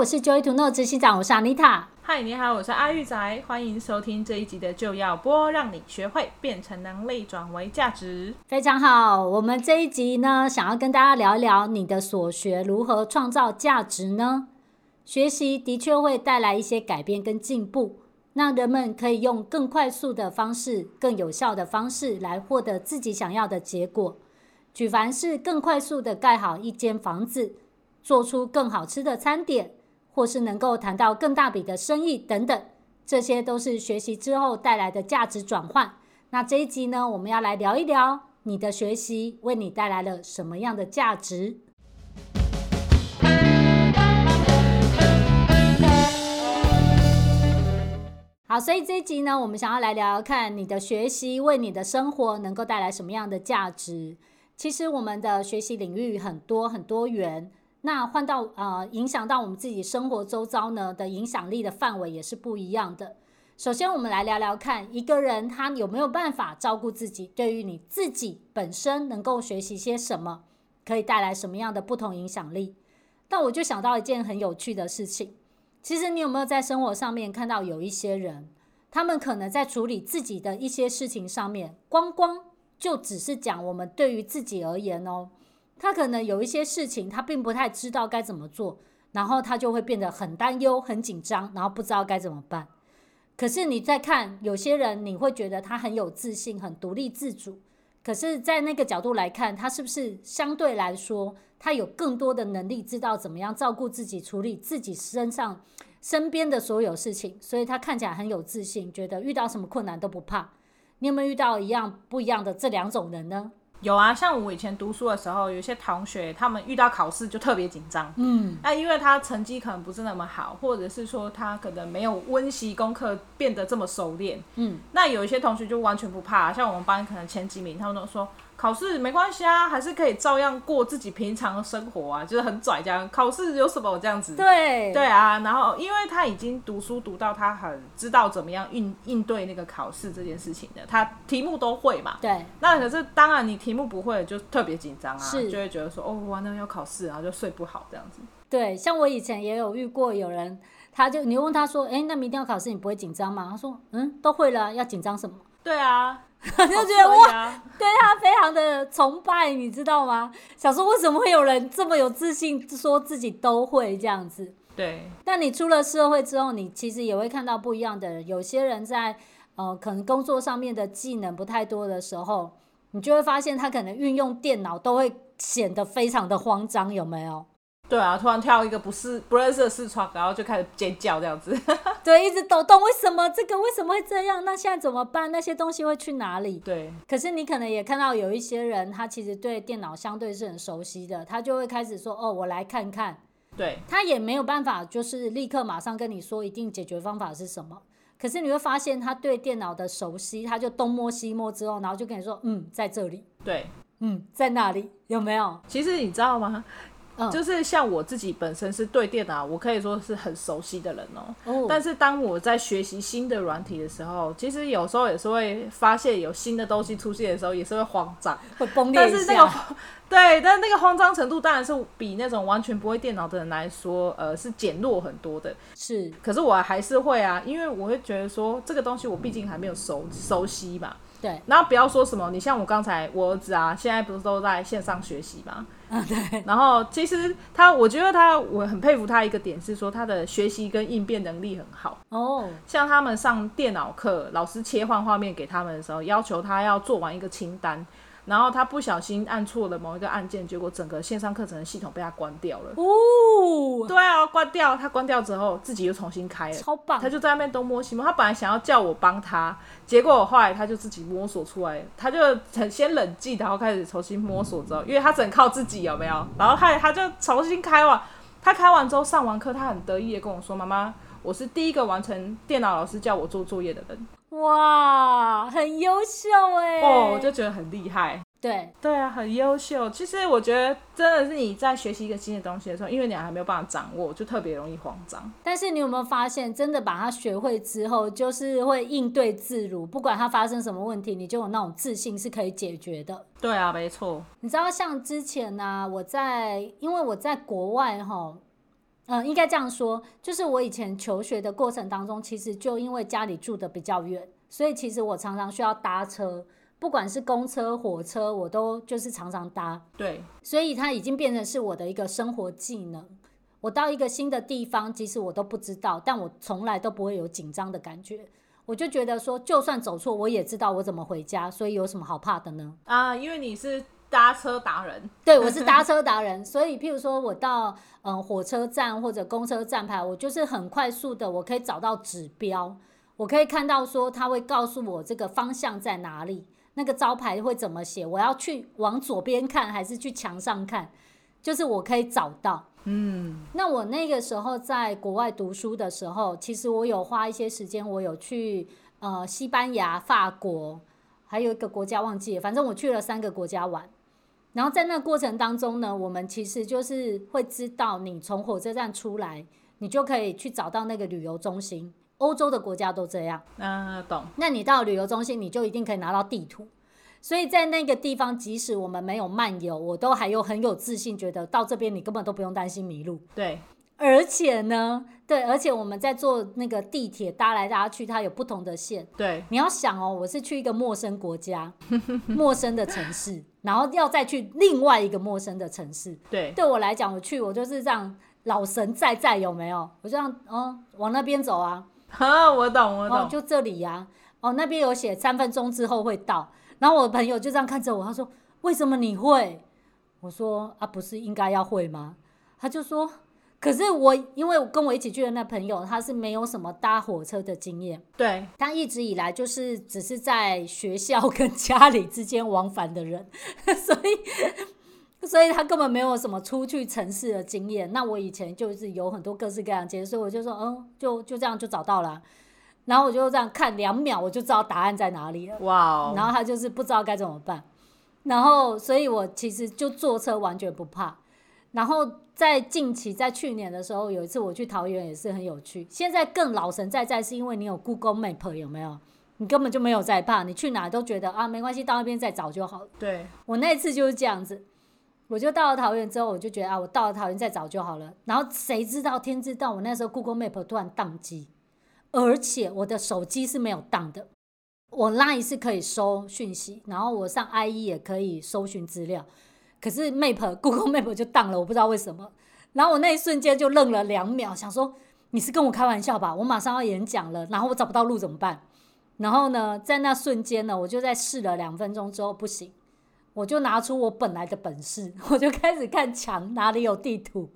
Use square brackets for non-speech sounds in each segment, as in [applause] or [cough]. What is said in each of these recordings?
我是 Joy to Know 执行长，我是 Anita。嗨，你好，我是阿玉仔，欢迎收听这一集的就要播，让你学会变成能力转为价值。非常好，我们这一集呢，想要跟大家聊一聊你的所学如何创造价值呢？学习的确会带来一些改变跟进步，让人们可以用更快速的方式、更有效的方式来获得自己想要的结果。举凡是更快速的盖好一间房子，做出更好吃的餐点。或是能够谈到更大笔的生意等等，这些都是学习之后带来的价值转换。那这一集呢，我们要来聊一聊你的学习为你带来了什么样的价值。好，所以这一集呢，我们想要来聊聊看你的学习为你的生活能够带来什么样的价值。其实我们的学习领域很多很多元。那换到呃，影响到我们自己生活周遭呢的影响力的范围也是不一样的。首先，我们来聊聊看，一个人他有没有办法照顾自己，对于你自己本身能够学习些什么，可以带来什么样的不同影响力。但我就想到一件很有趣的事情，其实你有没有在生活上面看到有一些人，他们可能在处理自己的一些事情上面，光光就只是讲我们对于自己而言哦。他可能有一些事情，他并不太知道该怎么做，然后他就会变得很担忧、很紧张，然后不知道该怎么办。可是你再看有些人，你会觉得他很有自信、很独立自主。可是，在那个角度来看，他是不是相对来说，他有更多的能力，知道怎么样照顾自己、处理自己身上身边的所有事情？所以他看起来很有自信，觉得遇到什么困难都不怕。你有没有遇到一样不一样的这两种人呢？有啊，像我以前读书的时候，有些同学他们遇到考试就特别紧张，嗯，那因为他成绩可能不是那么好，或者是说他可能没有温习功课变得这么熟练，嗯，那有一些同学就完全不怕，像我们班可能前几名，他们都说。考试没关系啊，还是可以照样过自己平常的生活啊，就是很拽这样。考试有什么这样子？对对啊，然后因为他已经读书读到他很知道怎么样应应对那个考试这件事情的，他题目都会嘛。对。那可是当然你题目不会就特别紧张啊，是就会觉得说哦，完了要考试，然后就睡不好这样子。对，像我以前也有遇过有人，他就你问他说，哎，那明天要考试，你不会紧张吗？他说，嗯，都会了，要紧张什么？对啊。[laughs] 就觉得哇，对他非常的崇拜，你知道吗？想说为什么会有人这么有自信，说自己都会这样子？对。但你出了社会之后，你其实也会看到不一样的人。有些人在呃，可能工作上面的技能不太多的时候，你就会发现他可能运用电脑都会显得非常的慌张，有没有？对啊，突然跳一个不是不认识的视窗，然后就开始尖叫这样子。[laughs] 对，一直抖动。为什么这个为什么会这样？那现在怎么办？那些东西会去哪里？对。可是你可能也看到有一些人，他其实对电脑相对是很熟悉的，他就会开始说：“哦，我来看看。”对。他也没有办法，就是立刻马上跟你说一定解决方法是什么。可是你会发现，他对电脑的熟悉，他就东摸西摸之后，然后就跟你说：“嗯，在这里。”对。嗯，在那里有没有？其实你知道吗？就是像我自己本身是对电脑，我可以说是很熟悉的人哦。Oh. 但是当我在学习新的软体的时候，其实有时候也是会发现有新的东西出现的时候，也是会慌张，会崩裂。但是那个对，但是那个慌张程度当然是比那种完全不会电脑的人来说，呃，是减弱很多的。是，可是我还是会啊，因为我会觉得说这个东西我毕竟还没有熟熟悉嘛。对，然后不要说什么，你像我刚才我儿子啊，现在不是都在线上学习吗？啊，对。然后其实他，我觉得他，我很佩服他一个点是说他的学习跟应变能力很好。哦，像他们上电脑课，老师切换画面给他们的时候，要求他要做完一个清单。然后他不小心按错了某一个按键，结果整个线上课程的系统被他关掉了。哦，对啊，关掉。他关掉之后，自己又重新开了，超棒。他就在那边东摸西摸。他本来想要叫我帮他，结果后来他就自己摸索出来。他就很先冷静，然后开始重新摸索之后，因为他只能靠自己，有没有？然后他他就重新开完。他开完之后上完课，他很得意的跟我说：“妈妈，我是第一个完成电脑老师叫我做作业的人。”哇，很优秀哎！哦，我就觉得很厉害。对对啊，很优秀。其实我觉得真的是你在学习一个新的东西的时候，因为你还没有办法掌握，就特别容易慌张。但是你有没有发现，真的把它学会之后，就是会应对自如，不管它发生什么问题，你就有那种自信是可以解决的。对啊，没错。你知道，像之前呢、啊，我在因为我在国外哈。嗯，应该这样说，就是我以前求学的过程当中，其实就因为家里住的比较远，所以其实我常常需要搭车，不管是公车、火车，我都就是常常搭。对，所以它已经变成是我的一个生活技能。我到一个新的地方，即使我都不知道，但我从来都不会有紧张的感觉。我就觉得说，就算走错，我也知道我怎么回家，所以有什么好怕的呢？啊，因为你是搭车达人，[laughs] 对，我是搭车达人，所以譬如说我到嗯火车站或者公车站牌，我就是很快速的，我可以找到指标，我可以看到说他会告诉我这个方向在哪里，那个招牌会怎么写，我要去往左边看还是去墙上看，就是我可以找到。嗯，那我那个时候在国外读书的时候，其实我有花一些时间，我有去呃西班牙、法国，还有一个国家忘记了，反正我去了三个国家玩。然后在那个过程当中呢，我们其实就是会知道，你从火车站出来，你就可以去找到那个旅游中心。欧洲的国家都这样。啊，懂。那你到旅游中心，你就一定可以拿到地图。所以在那个地方，即使我们没有漫游，我都还有很有自信，觉得到这边你根本都不用担心迷路。对，而且呢，对，而且我们在坐那个地铁搭来搭去，它有不同的线。对，你要想哦，我是去一个陌生国家、[laughs] 陌生的城市，然后要再去另外一个陌生的城市。对，对我来讲，我去我就是这样老神在在，有没有？我这样哦，往那边走啊。[laughs] 哈，我懂，我懂，哦、就这里呀、啊。哦，那边有写三分钟之后会到。然后我的朋友就这样看着我，他说：“为什么你会？”我说：“啊，不是应该要会吗？”他就说：“可是我，因为跟我一起去的那朋友，他是没有什么搭火车的经验。对，他一直以来就是只是在学校跟家里之间往返的人，[laughs] 所以，所以他根本没有什么出去城市的经验。那我以前就是有很多各式各样的经验，所以我就说，嗯，就就这样就找到了。”然后我就这样看两秒，我就知道答案在哪里了。哇！Wow. 然后他就是不知道该怎么办，然后所以我其实就坐车完全不怕。然后在近期，在去年的时候，有一次我去桃园也是很有趣。现在更老神在在，是因为你有 Google Map 有没有？你根本就没有在怕，你去哪都觉得啊没关系，到那边再找就好。对，我那次就是这样子，我就到了桃园之后，我就觉得啊，我到了桃园再找就好了。然后谁知道天知道，我那时候 Google Map 突然宕机。而且我的手机是没有宕的，我 Line 是可以收讯息，然后我上 IE 也可以搜寻资料，可是 Map [laughs] Google Map 就当了，我不知道为什么。然后我那一瞬间就愣了两秒，想说你是跟我开玩笑吧？我马上要演讲了，然后我找不到路怎么办？然后呢，在那瞬间呢，我就在试了两分钟之后不行，我就拿出我本来的本事，[laughs] 我就开始看墙哪里有地图。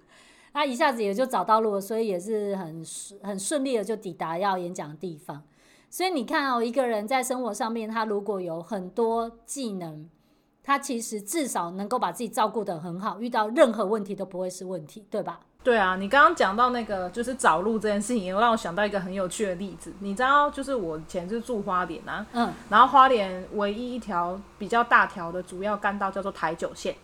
他一下子也就找到路了，所以也是很很顺利的就抵达要演讲的地方。所以你看哦，一个人在生活上面，他如果有很多技能，他其实至少能够把自己照顾得很好，遇到任何问题都不会是问题，对吧？对啊，你刚刚讲到那个就是找路这件事情，也让我想到一个很有趣的例子。你知道，就是我以前是住花莲啊，嗯，然后花莲唯一一条比较大条的主要干道叫做台九线，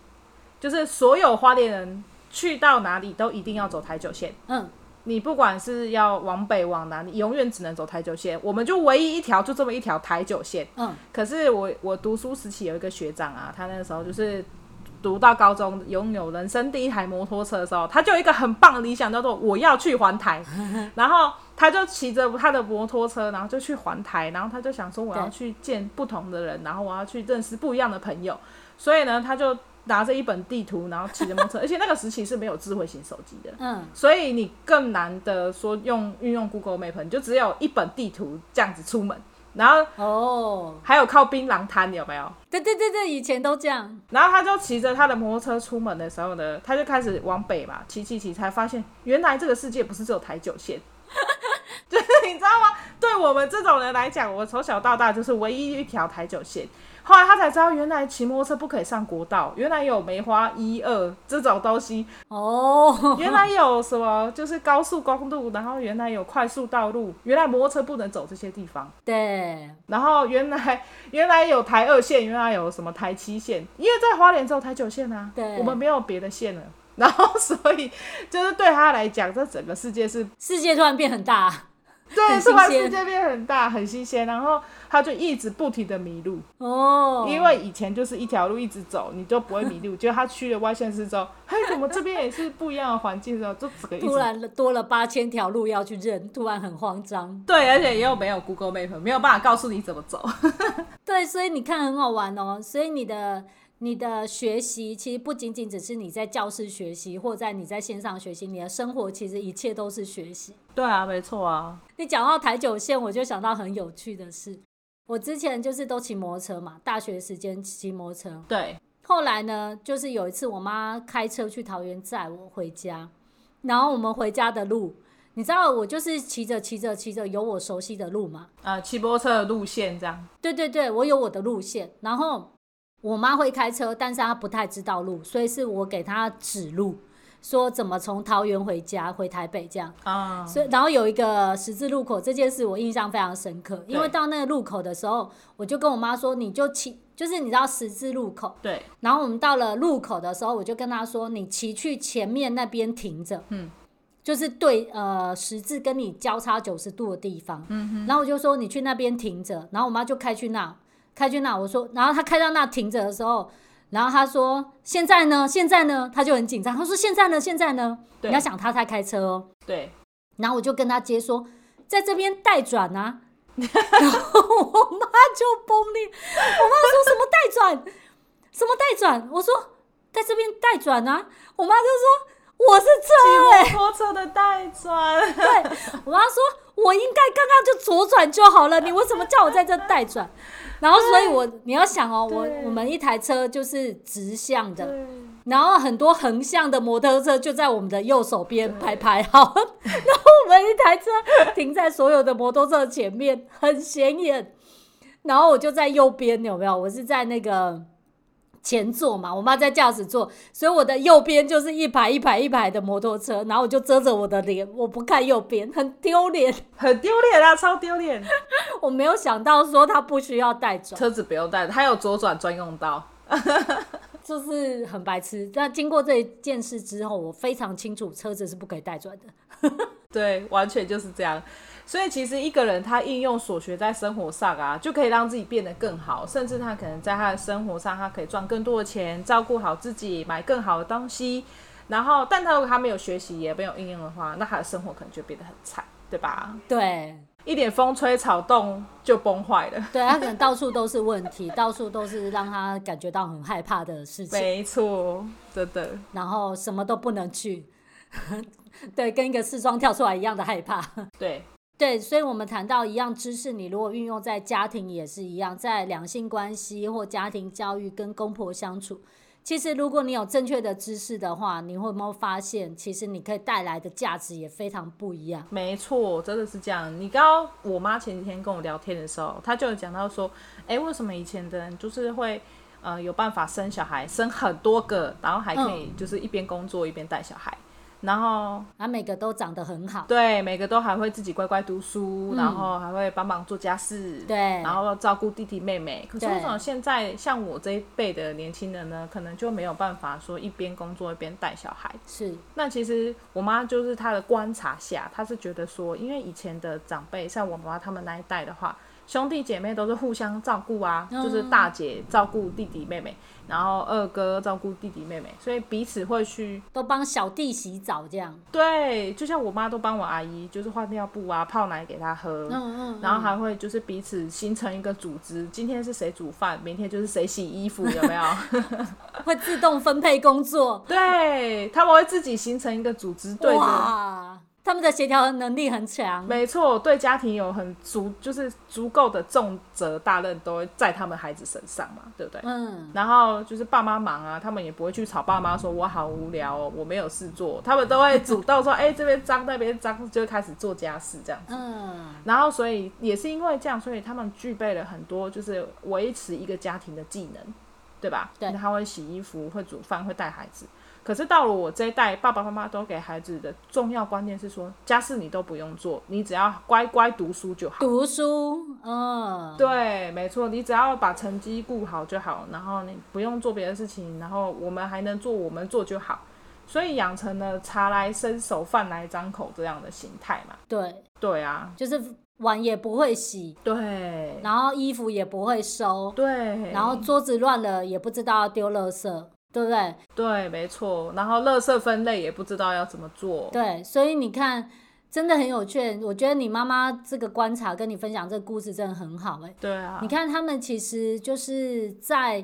就是所有花莲人。去到哪里都一定要走台九线。嗯，你不管是要往北往南，你永远只能走台九线。我们就唯一一条，就这么一条台九线。嗯，可是我我读书时期有一个学长啊，他那个时候就是读到高中，拥有人生第一台摩托车的时候，他就有一个很棒的理想，叫做我要去环台。[laughs] 然后他就骑着他的摩托车，然后就去环台，然后他就想说我要去见不同的人，然后我要去认识不一样的朋友。所以呢，他就。拿着一本地图，然后骑着摩托车，[laughs] 而且那个时期是没有智慧型手机的，嗯，所以你更难的说用运用 Google Map，你就只有一本地图这样子出门，然后哦，还有靠槟榔摊有没有？对对对对，以前都这样。然后他就骑着他的摩托车出门的时候呢，他就开始往北嘛，骑骑骑，才发现原来这个世界不是只有台九线，[laughs] 就是你知道吗？对我们这种人来讲，我从小到大就是唯一一条台九线。后来他才知道，原来骑摩托车不可以上国道，原来有梅花一二这种东西哦，原来有什么就是高速公路，然后原来有快速道路，原来摩托车不能走这些地方。对，然后原来 [laughs] 原来有台二线，原来有什么台七线，因为在花莲只有台九线啊，对，我们没有别的线了。然后所以就是对他来讲，这整个世界是世界突然变很大。[laughs] 对，突然世界变很大，很新鲜，然后他就一直不停的迷路哦，因为以前就是一条路一直走，你就不会迷路。[laughs] 结果他去了外县市之后，嘿，怎么这边也是不一样的环境的时候，就整个 [laughs] 突然多了八千条路要去认，突然很慌张。对，而且又没有 Google Map，没有办法告诉你怎么走。对，所以你看很好玩哦，所以你的。你的学习其实不仅仅只是你在教室学习，或在你在线上学习，你的生活其实一切都是学习。对啊，没错啊。你讲到台九线，我就想到很有趣的事。我之前就是都骑摩托车嘛，大学时间骑摩托车。对。后来呢，就是有一次我妈开车去桃园载我回家，然后我们回家的路，你知道我就是骑着骑着骑着有我熟悉的路嘛？呃，骑摩托车的路线这样。对对对，我有我的路线，然后。我妈会开车，但是她不太知道路，所以是我给她指路，说怎么从桃园回家，回台北这样。啊，所以然后有一个十字路口，这件事我印象非常深刻，因为到那个路口的时候，我就跟我妈说，你就骑，就是你知道十字路口。对。然后我们到了路口的时候，我就跟她说，你骑去前面那边停着，嗯，就是对，呃，十字跟你交叉九十度的地方。嗯哼。然后我就说你去那边停着，然后我妈就开去那。开去那，我说，然后他开到那停着的时候，然后他说：“现在呢？现在呢？”他就很紧张，他说：“现在呢？现在呢？”你要想他在开车哦。对。然后我就跟他接说：“在这边待转啊。[laughs] ”然后我妈就崩裂，我妈说什么待转？什么待转？我说在这边待转啊。我妈就说：“我是车哎，骑摩托车的待转。”对，我妈说：“我应该刚刚就左转就好了，[laughs] 你为什么叫我在这待转？”然后，所以我你要想哦，我我们一台车就是直向的，然后很多横向的摩托车就在我们的右手边排排好，[laughs] 然后我们一台车停在所有的摩托车前面，很显眼。然后我就在右边，有没有？我是在那个。前座嘛，我妈在驾驶座，所以我的右边就是一排一排一排的摩托车，然后我就遮着我的脸，我不看右边，很丢脸，[laughs] 很丢脸啊，超丢脸。[laughs] 我没有想到说他不需要带转，车子不用带，他有左转专用道，[laughs] 就是很白痴。但经过这一件事之后，我非常清楚车子是不可以带转的。对，完全就是这样。所以其实一个人他应用所学在生活上啊，就可以让自己变得更好，甚至他可能在他的生活上，他可以赚更多的钱，照顾好自己，买更好的东西。然后，但他如果他没有学习，也没有应用的话，那他的生活可能就变得很惨，对吧？对，一点风吹草动就崩坏了。对，他可能到处都是问题，到处都是让他感觉到很害怕的事情。没错，真的。然后什么都不能去，[laughs] 对，跟一个四装跳出来一样的害怕。对。对，所以，我们谈到一样知识，你如果运用在家庭也是一样，在两性关系或家庭教育跟公婆相处，其实如果你有正确的知识的话，你会有没有发现，其实你可以带来的价值也非常不一样？没错，真的是这样。你刚刚我妈前几天跟我聊天的时候，她就有讲到说，哎，为什么以前的人就是会呃有办法生小孩，生很多个，然后还可以就是一边工作一边带小孩。嗯然后，他每个都长得很好，对，每个都还会自己乖乖读书，嗯、然后还会帮忙做家事，对，然后照顾弟弟妹妹。可是为什么现在像我这一辈的年轻人呢，可能就没有办法说一边工作一边带小孩？是，那其实我妈就是她的观察下，她是觉得说，因为以前的长辈像我妈他们那一代的话。兄弟姐妹都是互相照顾啊，嗯、就是大姐照顾弟弟妹妹，然后二哥照顾弟弟妹妹，所以彼此会去都帮小弟洗澡这样。对，就像我妈都帮我阿姨，就是换尿布啊，泡奶给她喝，嗯嗯，嗯，然后还会就是彼此形成一个组织，今天是谁煮饭，明天就是谁洗衣服，有没有？[laughs] 会自动分配工作，对，他们会自己形成一个组织，对的。他们的协调能力很强，没错，对家庭有很足，就是足够的重责大任都会在他们孩子身上嘛，对不对？嗯。然后就是爸妈忙啊，他们也不会去吵爸妈，说我好无聊哦，我没有事做，他们都会主动说，哎、欸，这边脏，那边脏，就会开始做家事这样子。嗯。然后，所以也是因为这样，所以他们具备了很多就是维持一个家庭的技能，对吧？对。他会洗衣服，会煮饭，会带孩子。可是到了我这一代，爸爸妈妈都给孩子的重要观念是说，家事你都不用做，你只要乖乖读书就好。读书，嗯，对，没错，你只要把成绩顾好就好，然后你不用做别的事情，然后我们还能做我们做就好。所以养成了茶来伸手，饭来张口这样的心态嘛。对，对啊，就是碗也不会洗，对，然后衣服也不会收，对，然后桌子乱了也不知道要丢垃圾，对不对？对，没错。然后垃圾分类也不知道要怎么做。对，所以你看。真的很有趣，我觉得你妈妈这个观察跟你分享这个故事真的很好哎。对啊，你看他们其实就是在，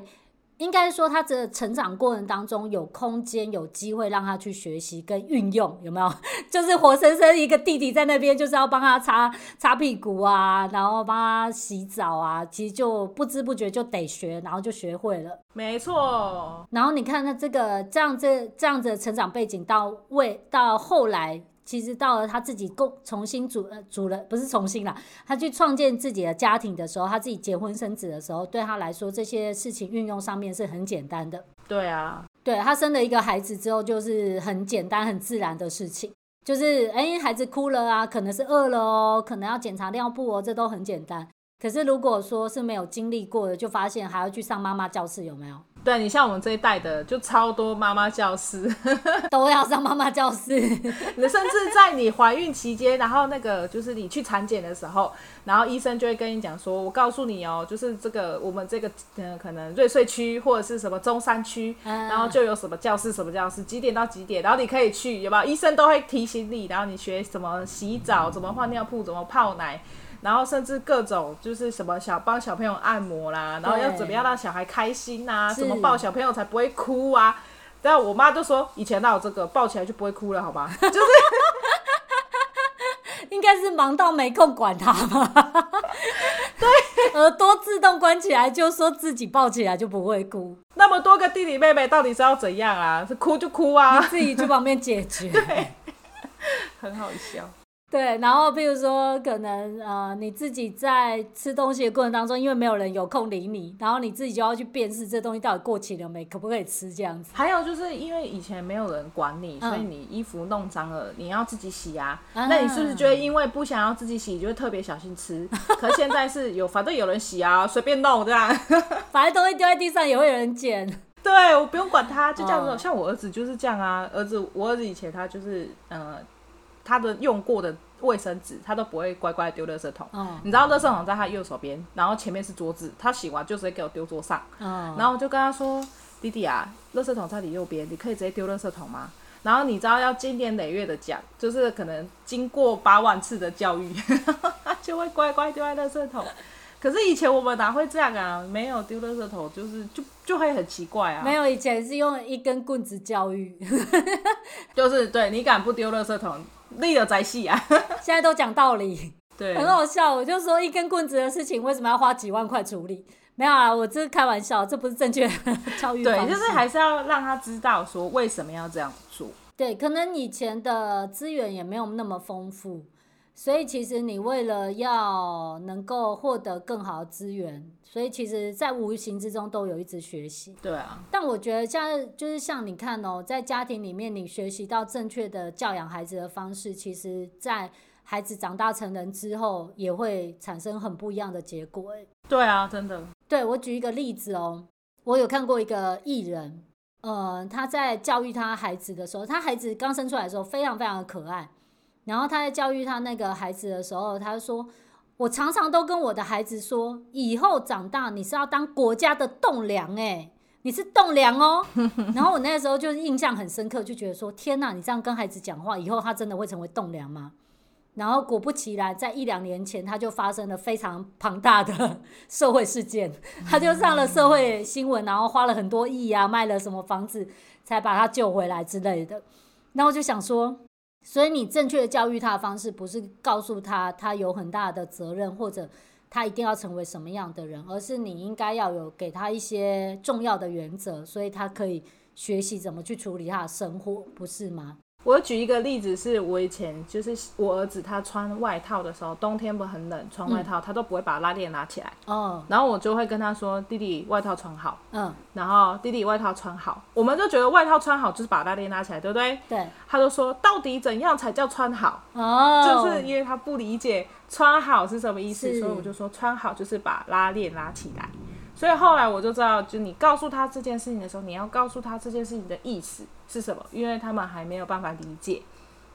应该说他的成长过程当中有空间有机会让他去学习跟运用，有没有？[laughs] 就是活生生一个弟弟在那边就是要帮他擦擦屁股啊，然后帮他洗澡啊，其实就不知不觉就得学，然后就学会了。没错。然后你看他这个这样这这样子的成长背景到未到后来。其实到了他自己共重新组呃组了，不是重新啦，他去创建自己的家庭的时候，他自己结婚生子的时候，对他来说这些事情运用上面是很简单的。对啊，对，他生了一个孩子之后，就是很简单很自然的事情，就是哎孩子哭了啊，可能是饿了哦，可能要检查尿布哦，这都很简单。可是如果说是没有经历过的，就发现还要去上妈妈教室，有没有？对，你像我们这一代的，就超多妈妈教室，[laughs] 都要上妈妈教室。甚至在你怀孕期间，然后那个就是你去产检的时候，然后医生就会跟你讲说：“我告诉你哦，就是这个我们这个呃可能瑞穗区或者是什么中山区，然后就有什么教室什么教室，几点到几点，然后你可以去，有没有？医生都会提醒你，然后你学什么洗澡，怎么换尿布，怎么泡奶。”然后甚至各种就是什么小帮小朋友按摩啦，然后要怎么样让小孩开心呐、啊？怎么抱小朋友才不会哭啊？然后我妈就说以前哪有这个抱起来就不会哭了，好吧？[laughs] 就是 [laughs] 应该是忙到没空管他吧。对，[laughs] 耳朵自动关起来，就说自己抱起来就不会哭。那么多个弟弟妹妹到底是要怎样啊？是哭就哭啊，你自己去旁边解决。对，很好笑。对，然后譬如说，可能呃，你自己在吃东西的过程当中，因为没有人有空理你，然后你自己就要去辨识这东西到底过期了没，可不可以吃这样子。还有就是因为以前没有人管你，所以你衣服弄脏了，你要自己洗啊。嗯、那你是不是觉得因为不想要自己洗，就会特别小心吃？可现在是有，反正有人洗啊，随便弄这样。[laughs] 反正东西丢在地上也会有人捡。[laughs] 对，我不用管他，就这样子。哦、像我儿子就是这样啊，儿子，我儿子以前他就是呃。他的用过的卫生纸，他都不会乖乖丢垃圾桶。嗯，你知道垃圾桶在他右手边，然后前面是桌子，他洗完就直接给我丢桌上。嗯，然后我就跟他说：“弟弟啊，垃圾桶在你右边，你可以直接丢垃圾桶吗？”然后你知道要经年累月的讲，就是可能经过八万次的教育，他 [laughs] 就会乖乖丢在垃圾桶。可是以前我们哪会这样啊？没有丢垃圾桶，就是就就会很奇怪啊。没有，以前是用一根棍子教育，[laughs] 就是对你敢不丢垃圾桶？立了再戏啊！[laughs] 现在都讲道理，对，很好笑。我就说一根棍子的事情，为什么要花几万块处理？没有啊，我这是开玩笑，这不是正确的教育。对，就是还是要让他知道说为什么要这样做。对，可能以前的资源也没有那么丰富。所以其实你为了要能够获得更好的资源，所以其实，在无形之中都有一直学习。对啊。但我觉得，像就是像你看哦，在家庭里面，你学习到正确的教养孩子的方式，其实，在孩子长大成人之后，也会产生很不一样的结果。对啊，真的。对，我举一个例子哦，我有看过一个艺人，呃，他在教育他孩子的时候，他孩子刚生出来的时候，非常非常的可爱。然后他在教育他那个孩子的时候，他就说：“我常常都跟我的孩子说，以后长大你是要当国家的栋梁，诶，你是栋梁哦。[laughs] ”然后我那个时候就印象很深刻，就觉得说：“天哪，你这样跟孩子讲话，以后他真的会成为栋梁吗？”然后果不其然，在一两年前，他就发生了非常庞大的 [laughs] 社会事件，他就上了社会新闻，然后花了很多亿啊，卖了什么房子才把他救回来之类的。然后我就想说。所以，你正确的教育他的方式，不是告诉他他有很大的责任，或者他一定要成为什么样的人，而是你应该要有给他一些重要的原则，所以他可以学习怎么去处理他的生活，不是吗？我举一个例子，是我以前就是我儿子他穿外套的时候，冬天不很冷，穿外套他都不会把拉链拉起来。哦。然后我就会跟他说：“弟弟，外套穿好。”嗯。然后弟弟外套穿好，我们就觉得外套穿好就是把拉链拉起来，对不对？对。他就说：“到底怎样才叫穿好？”哦。就是因为他不理解穿好是什么意思，所以我就说穿好就是把拉链拉起来。所以后来我就知道，就你告诉他这件事情的时候，你要告诉他这件事情的意思是什么，因为他们还没有办法理解。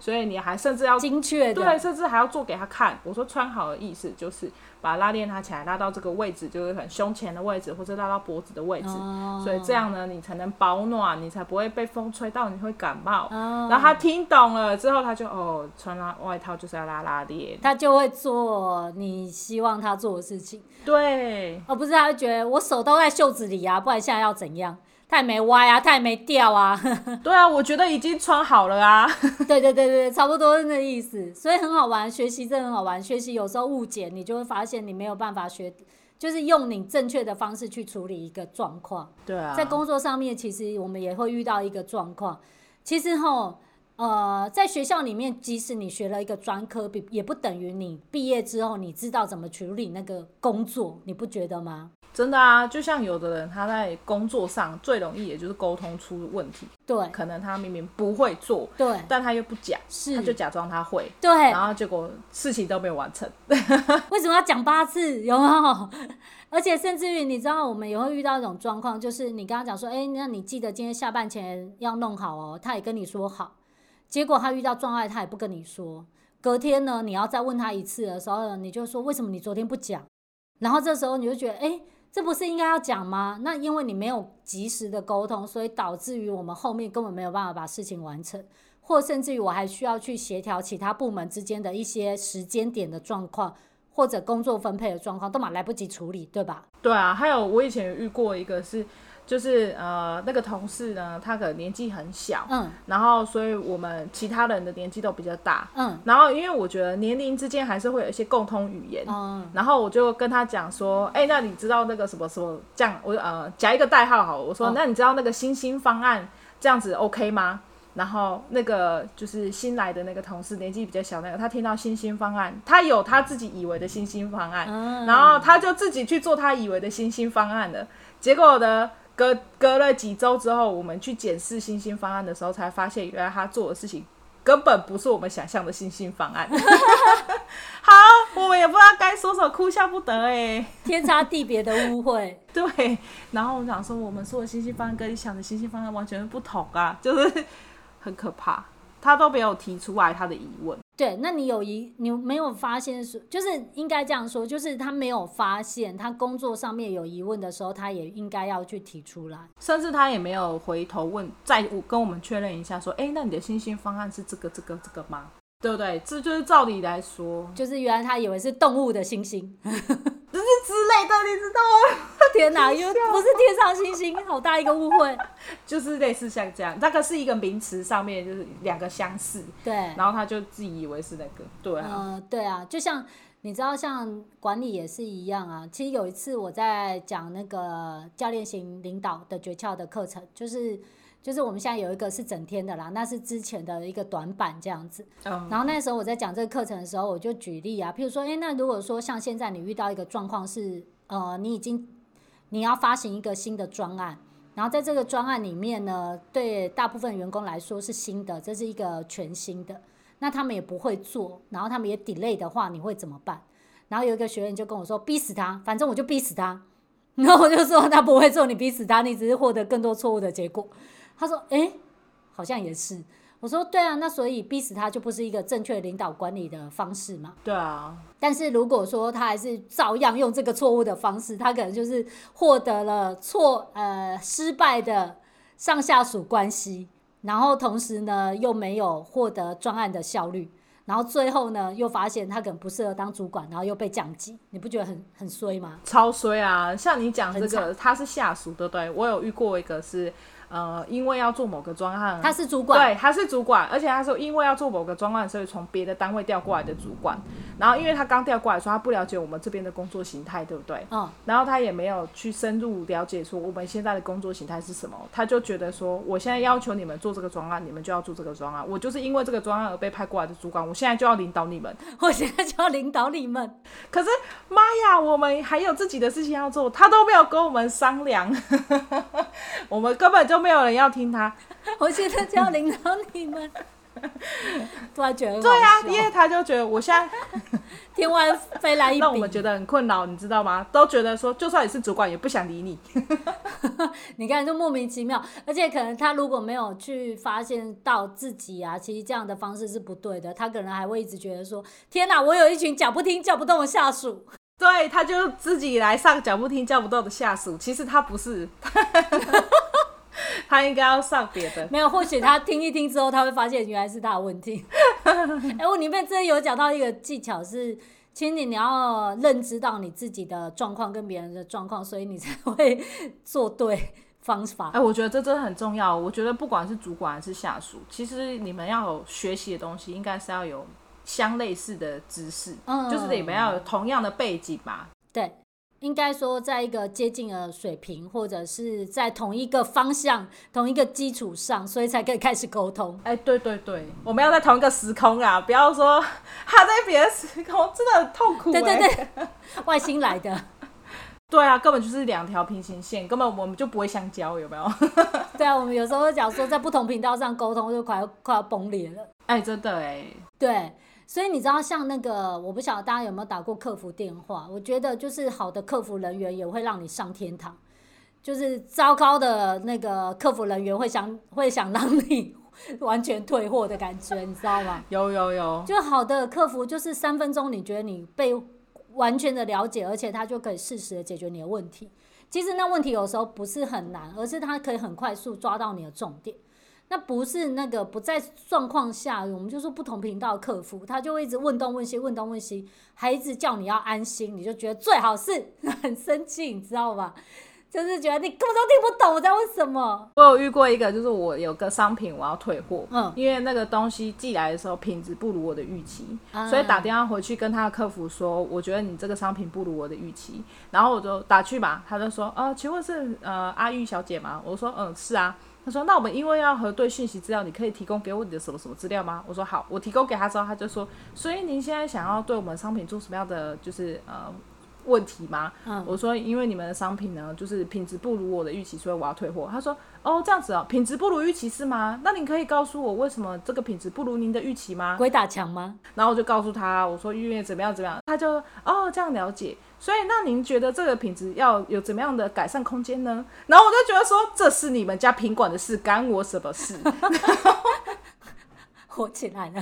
所以你还甚至要精确的，对，甚至还要做给他看。我说穿好的意思就是把拉链拉起来，拉到这个位置，就是很胸前的位置，或者拉到脖子的位置。哦、所以这样呢，你才能保暖，你才不会被风吹到，你会感冒。哦、然后他听懂了之后，他就哦，穿拉外套就是要拉拉链，他就会做你希望他做的事情。对，而不是他会觉得我手都在袖子里啊，不然现在要怎样？他也没歪啊，他也没掉啊。[laughs] 对啊，我觉得已经穿好了啊。[laughs] 对对对对，差不多是那意思。所以很好玩，学习真的很好玩。学习有时候误解，你就会发现你没有办法学，就是用你正确的方式去处理一个状况。对啊。在工作上面，其实我们也会遇到一个状况。其实齁，呃，在学校里面，即使你学了一个专科，比也不等于你毕业之后你知道怎么处理那个工作，你不觉得吗？真的啊，就像有的人他在工作上最容易，也就是沟通出问题。对，可能他明明不会做，对，但他又不讲，是，他就假装他会，对，然后结果事情都没有完成。[laughs] 为什么要讲八次？有没有？[laughs] 而且甚至于，你知道，我们也会遇到一种状况，就是你跟他讲说，哎、欸，那你记得今天下班前要弄好哦。他也跟你说好，结果他遇到障碍，他也不跟你说。隔天呢，你要再问他一次的时候，你就说，为什么你昨天不讲？然后这时候你就觉得，哎、这不是应该要讲吗？那因为你没有及时的沟通，所以导致于我们后面根本没有办法把事情完成，或甚至于我还需要去协调其他部门之间的一些时间点的状况，或者工作分配的状况，都嘛来不及处理，对吧？对啊，还有我以前有遇过一个是。就是呃，那个同事呢，他可能年纪很小，嗯，然后所以我们其他人的年纪都比较大，嗯，然后因为我觉得年龄之间还是会有一些共通语言，嗯，然后我就跟他讲说，哎、欸，那你知道那个什么什么这样，我呃加一个代号好了，我说、嗯、那你知道那个新兴方案这样子 OK 吗？然后那个就是新来的那个同事年纪比较小那个，他听到新兴方案，他有他自己以为的新兴方案，嗯，然后他就自己去做他以为的新兴方案了，结果呢？隔隔了几周之后，我们去检视新兴方案的时候，才发现原来他做的事情根本不是我们想象的新兴方案。[laughs] 好，我们也不知道该说什么，哭笑不得哎，天差地别的误会。[laughs] 对，然后我们想说，我们说的新兴方案跟你想的新兴方案完全不同啊，就是很可怕。他都没有提出来他的疑问。对，那你有疑，你没有发现说，就是应该这样说，就是他没有发现他工作上面有疑问的时候，他也应该要去提出来，甚至他也没有回头问，再跟我们确认一下，说，哎，那你的新兴方案是这个、这个、这个吗？对不对？这就是照理来说，就是原来他以为是动物的星星。[laughs] 是之类的，你知道吗？[laughs] 天哪，又不是天上星星，好大一个误会。[laughs] 就是类似像这样，那个是一个名词，上面就是两个相似。对。然后他就自己以为是那个，对啊。对啊，就像你知道，像管理也是一样啊。其实有一次我在讲那个教练型领导的诀窍的课程，就是。就是我们现在有一个是整天的啦，那是之前的一个短板这样子。然后那时候我在讲这个课程的时候，我就举例啊，譬如说，诶，那如果说像现在你遇到一个状况是，呃，你已经你要发行一个新的专案，然后在这个专案里面呢，对大部分员工来说是新的，这是一个全新的，那他们也不会做，然后他们也 delay 的话，你会怎么办？然后有一个学员就跟我说，逼死他，反正我就逼死他。[laughs] 然后我就说他不会做，你逼死他，你只是获得更多错误的结果。他说：“哎，好像也是。”我说：“对啊，那所以逼死他就不是一个正确领导管理的方式嘛？”对啊。但是如果说他还是照样用这个错误的方式，他可能就是获得了错呃失败的上下属关系，然后同时呢又没有获得专案的效率，然后最后呢又发现他可能不适合当主管，然后又被降级，你不觉得很很衰吗？超衰啊！像你讲这个，他是下属，对不对？我有遇过一个是。呃，因为要做某个专案，他是主管，对，他是主管，而且他说因为要做某个专案，所以从别的单位调过来的主管。然后因为他刚调过来，说他不了解我们这边的工作形态，对不对？嗯。然后他也没有去深入了解说我们现在的工作形态是什么，他就觉得说我现在要求你们做这个专案，你们就要做这个专案。我就是因为这个专案而被派过来的主管，我现在就要领导你们，我现在就要领导你们。[laughs] 可是妈呀，我们还有自己的事情要做，他都没有跟我们商量，[laughs] 我们根本就。没有人要听他，[laughs] 我现在就要领导你们。突然觉得对啊，因为他就觉得我现在 [laughs] 天外飞来一笔，让我们觉得很困扰，你知道吗？都觉得说，就算你是主管，也不想理你。[laughs] 你看，就莫名其妙，而且可能他如果没有去发现到自己啊，其实这样的方式是不对的，他可能还会一直觉得说：天哪，我有一群讲不听、叫不动的下属。对，他就自己来上讲不听、叫不动的下属，其实他不是。[laughs] 他应该要上别的，没有，或许他听一听之后，他会发现原来是他的问题。[laughs] 哎，我里面真的有讲到一个技巧是，请你你要认知到你自己的状况跟别人的状况，所以你才会做对方法。哎，我觉得这真的很重要。我觉得不管是主管还是下属，其实你们要有学习的东西，应该是要有相类似的知识，嗯，就是你们要有同样的背景吧。对。应该说，在一个接近的水平，或者是在同一个方向、同一个基础上，所以才可以开始沟通。哎，对对对，我们要在同一个时空啊！不要说 [laughs] 他在别的时空，真的很痛苦。对对对，[laughs] 外星来的。[laughs] 对啊，根本就是两条平行线，根本我们就不会相交，有没有？对啊，我们有时候会讲说，在不同频道上沟通，就快要快要崩裂了。哎，真的哎。对。所以你知道，像那个，我不晓得大家有没有打过客服电话？我觉得就是好的客服人员也会让你上天堂，就是糟糕的那个客服人员会想会想让你 [laughs] 完全退货的感觉，你知道吗？有有有，就好的客服就是三分钟，你觉得你被完全的了解，而且他就可以适时的解决你的问题。其实那问题有时候不是很难，而是他可以很快速抓到你的重点。那不是那个不在状况下，我们就说不同频道的客服，他就会一直问东问西，问东问西，还一直叫你要安心，你就觉得最好是 [laughs] 很生气，你知道吧？就是觉得你根本都听不懂我在问什么。我有遇过一个，就是我有个商品我要退货，嗯，因为那个东西寄来的时候品质不如我的预期，嗯，所以打电话回去跟他的客服说，我觉得你这个商品不如我的预期，然后我就打去嘛，他就说，呃，请问是呃阿玉小姐吗？我说，嗯，是啊。他说：“那我们因为要核对信息资料，你可以提供给我你的什么什么资料吗？”我说：“好。”我提供给他之后，他就说：“所以您现在想要对我们商品做什么样的就是呃问题吗？”嗯，我说：“因为你们的商品呢，就是品质不如我的预期，所以我要退货。”他说：“哦，这样子哦，品质不如预期是吗？那您可以告诉我为什么这个品质不如您的预期吗？鬼打墙吗？”然后我就告诉他：“我说因为怎么样怎么样。”他就哦这样了解。所以，那您觉得这个品质要有怎么样的改善空间呢？然后我就觉得说，这是你们家品管的事，干我什么事？[laughs] 火起来了。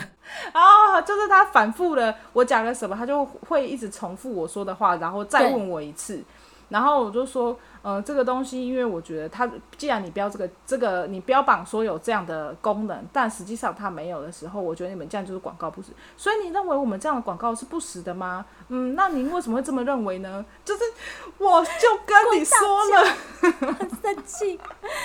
啊，就是他反复的，我讲了什么，他就会一直重复我说的话，然后再问我一次。然后我就说，呃，这个东西，因为我觉得它，既然你标这个这个，你标榜说有这样的功能，但实际上它没有的时候，我觉得你们这样就是广告不实。所以你认为我们这样的广告是不实的吗？嗯，那您为什么会这么认为呢？就是我就跟你说了，[laughs] 很生气。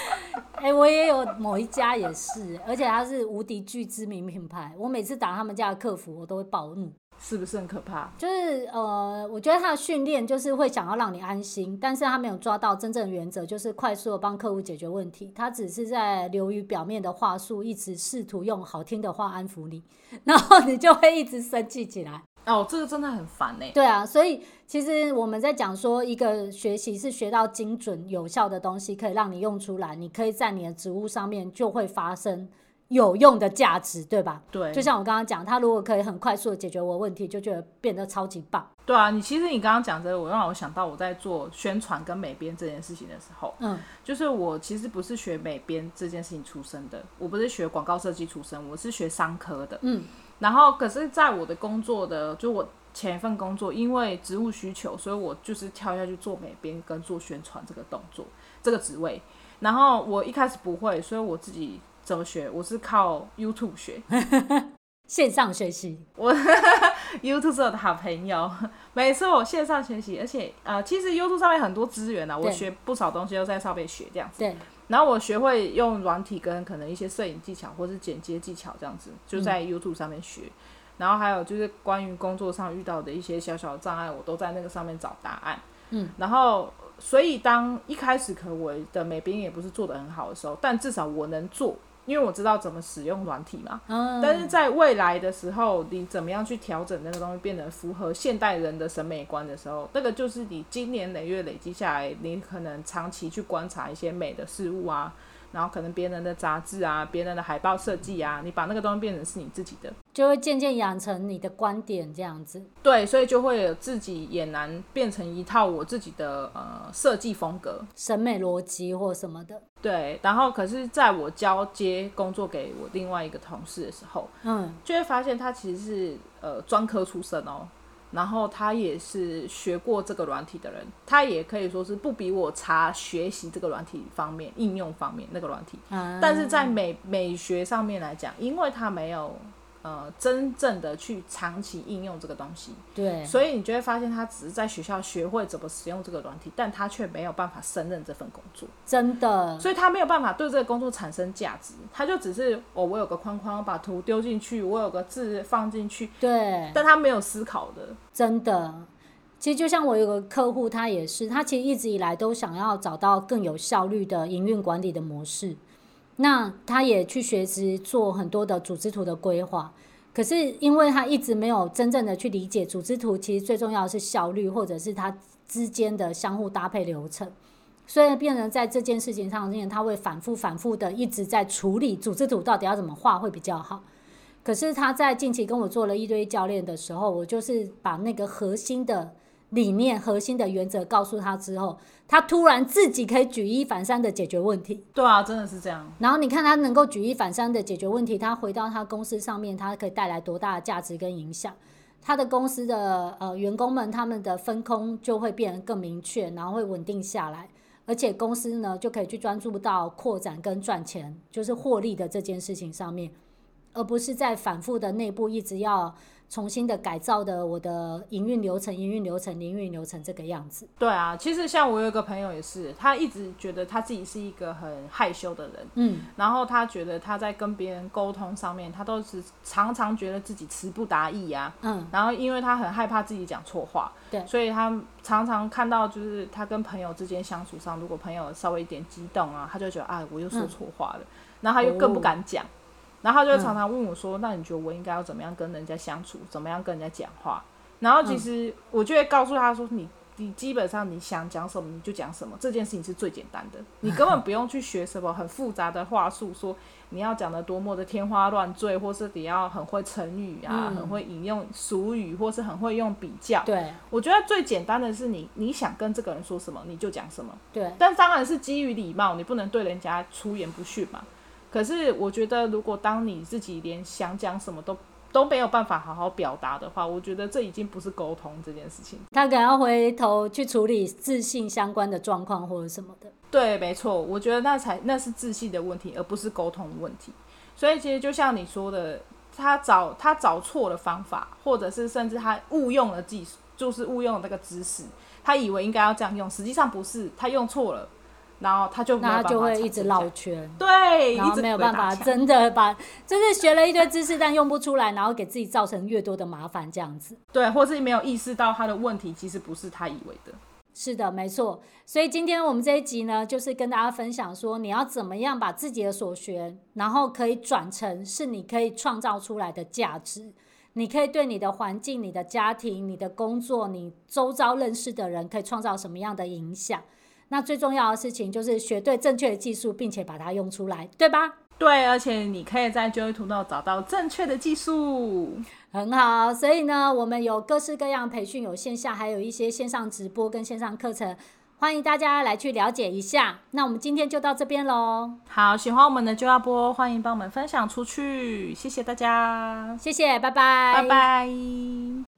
[laughs] 哎、我也有某一家也是，而且它是无敌巨知名品牌，我每次打他们家的客服，我都会暴怒。是不是很可怕？就是呃，我觉得他的训练就是会想要让你安心，但是他没有抓到真正的原则，就是快速的帮客户解决问题。他只是在流于表面的话术，一直试图用好听的话安抚你，[laughs] 然后你就会一直生气起来。哦，这个真的很烦呢。对啊，所以其实我们在讲说，一个学习是学到精准有效的东西，可以让你用出来，你可以在你的职务上面就会发生。有用的价值，对吧？对，就像我刚刚讲，他如果可以很快速的解决我问题，就觉得变得超级棒。对啊，你其实你刚刚讲这个，我让我想到我在做宣传跟美编这件事情的时候，嗯，就是我其实不是学美编这件事情出身的，我不是学广告设计出身，我是学商科的，嗯，然后可是在我的工作的，就我前一份工作，因为职务需求，所以我就是跳下去做美编跟做宣传这个动作，这个职位，然后我一开始不会，所以我自己。怎么学？我是靠 YouTube 学，[laughs] 线上学习。我 [laughs] YouTube 是我的好朋友，每次我线上学习，而且呃，其实 YouTube 上面很多资源啊，我学不少东西都在上面学这样子。对。然后我学会用软体跟可能一些摄影技巧或是剪接技巧这样子，就在 YouTube 上面学。嗯。然后还有就是关于工作上遇到的一些小小的障碍，我都在那个上面找答案。嗯。然后，所以当一开始可我的美编也不是做的很好的时候，但至少我能做。因为我知道怎么使用软体嘛，嗯，但是在未来的时候，你怎么样去调整那个东西，变得符合现代人的审美观的时候，那个就是你经年累月累积下来，你可能长期去观察一些美的事物啊，然后可能别人的杂志啊，别人的海报设计啊，你把那个东西变成是你自己的，就会渐渐养成你的观点这样子。对，所以就会有自己也难变成一套我自己的呃设计风格、审美逻辑或什么的。对，然后可是在我交接工作给我另外一个同事的时候，嗯，就会发现他其实是呃专科出身哦。然后他也是学过这个软体的人，他也可以说是不比我差学习这个软体方面、应用方面那个软体。嗯，但是在美美学上面来讲，因为他没有。呃，真正的去长期应用这个东西，对，所以你就会发现他只是在学校学会怎么使用这个软体，但他却没有办法胜任这份工作，真的，所以他没有办法对这个工作产生价值，他就只是哦，我有个框框，把图丢进去，我有个字放进去，对，但他没有思考的，真的。其实就像我有个客户，他也是，他其实一直以来都想要找到更有效率的营运管理的模式。那他也去学习做很多的组织图的规划，可是因为他一直没有真正的去理解组织图，其实最重要的是效率，或者是他之间的相互搭配流程，所以变成在这件事情上面，他会反复反复的一直在处理组织图到底要怎么画会比较好。可是他在近期跟我做了一堆教练的时候，我就是把那个核心的。理念核心的原则告诉他之后，他突然自己可以举一反三的解决问题。对啊，真的是这样。然后你看他能够举一反三的解决问题，他回到他公司上面，他可以带来多大的价值跟影响？他的公司的呃员工们，他们的分工就会变得更明确，然后会稳定下来，而且公司呢就可以去专注到扩展跟赚钱，就是获利的这件事情上面，而不是在反复的内部一直要。重新的改造的我的营运流程，营运流程，营运流程这个样子。对啊，其实像我有一个朋友也是，他一直觉得他自己是一个很害羞的人，嗯，然后他觉得他在跟别人沟通上面，他都是常常觉得自己词不达意啊，嗯，然后因为他很害怕自己讲错话，对，所以他常常看到就是他跟朋友之间相处上，如果朋友稍微一点激动啊，他就觉得啊，我又说错话了，嗯，然后他又更不敢讲。哦然后他就常常问我说：“嗯、那你觉得我应该要怎么样跟人家相处？怎么样跟人家讲话？”然后其实我就会告诉他说：“你你基本上你想讲什么你就讲什么，这件事情是最简单的，你根本不用去学什么很复杂的话术，说你要讲的多么的天花乱坠，或是你要很会成语啊，嗯、很会引用俗语，或是很会用比较。对，我觉得最简单的是你你想跟这个人说什么你就讲什么。对，但当然是基于礼貌，你不能对人家出言不逊嘛。”可是我觉得，如果当你自己连想讲什么都都没有办法好好表达的话，我觉得这已经不是沟通这件事情。他可能要回头去处理自信相关的状况或者什么的。对，没错，我觉得那才那是自信的问题，而不是沟通的问题。所以其实就像你说的，他找他找错了方法，或者是甚至他误用了技术，就是误用了那个知识，他以为应该要这样用，实际上不是，他用错了。然后他就他就会一直绕圈，对，然后没有办法真的把，就是学了一堆知识，但用不出来，然后给自己造成越多的麻烦，这样子。对，或是没有意识到他的问题其实不是他以为的。是的，没错。所以今天我们这一集呢，就是跟大家分享说，你要怎么样把自己的所学，然后可以转成是你可以创造出来的价值，你可以对你的环境、你的家庭、你的工作、你周遭认识的人，可以创造什么样的影响。那最重要的事情就是学对正确的技术，并且把它用出来，对吧？对，而且你可以在 Joytono 找到正确的技术，很好。所以呢，我们有各式各样培训，有线下，还有一些线上直播跟线上课程，欢迎大家来去了解一下。那我们今天就到这边喽。好，喜欢我们的就要播，欢迎帮我们分享出去，谢谢大家，谢谢，拜拜，拜拜。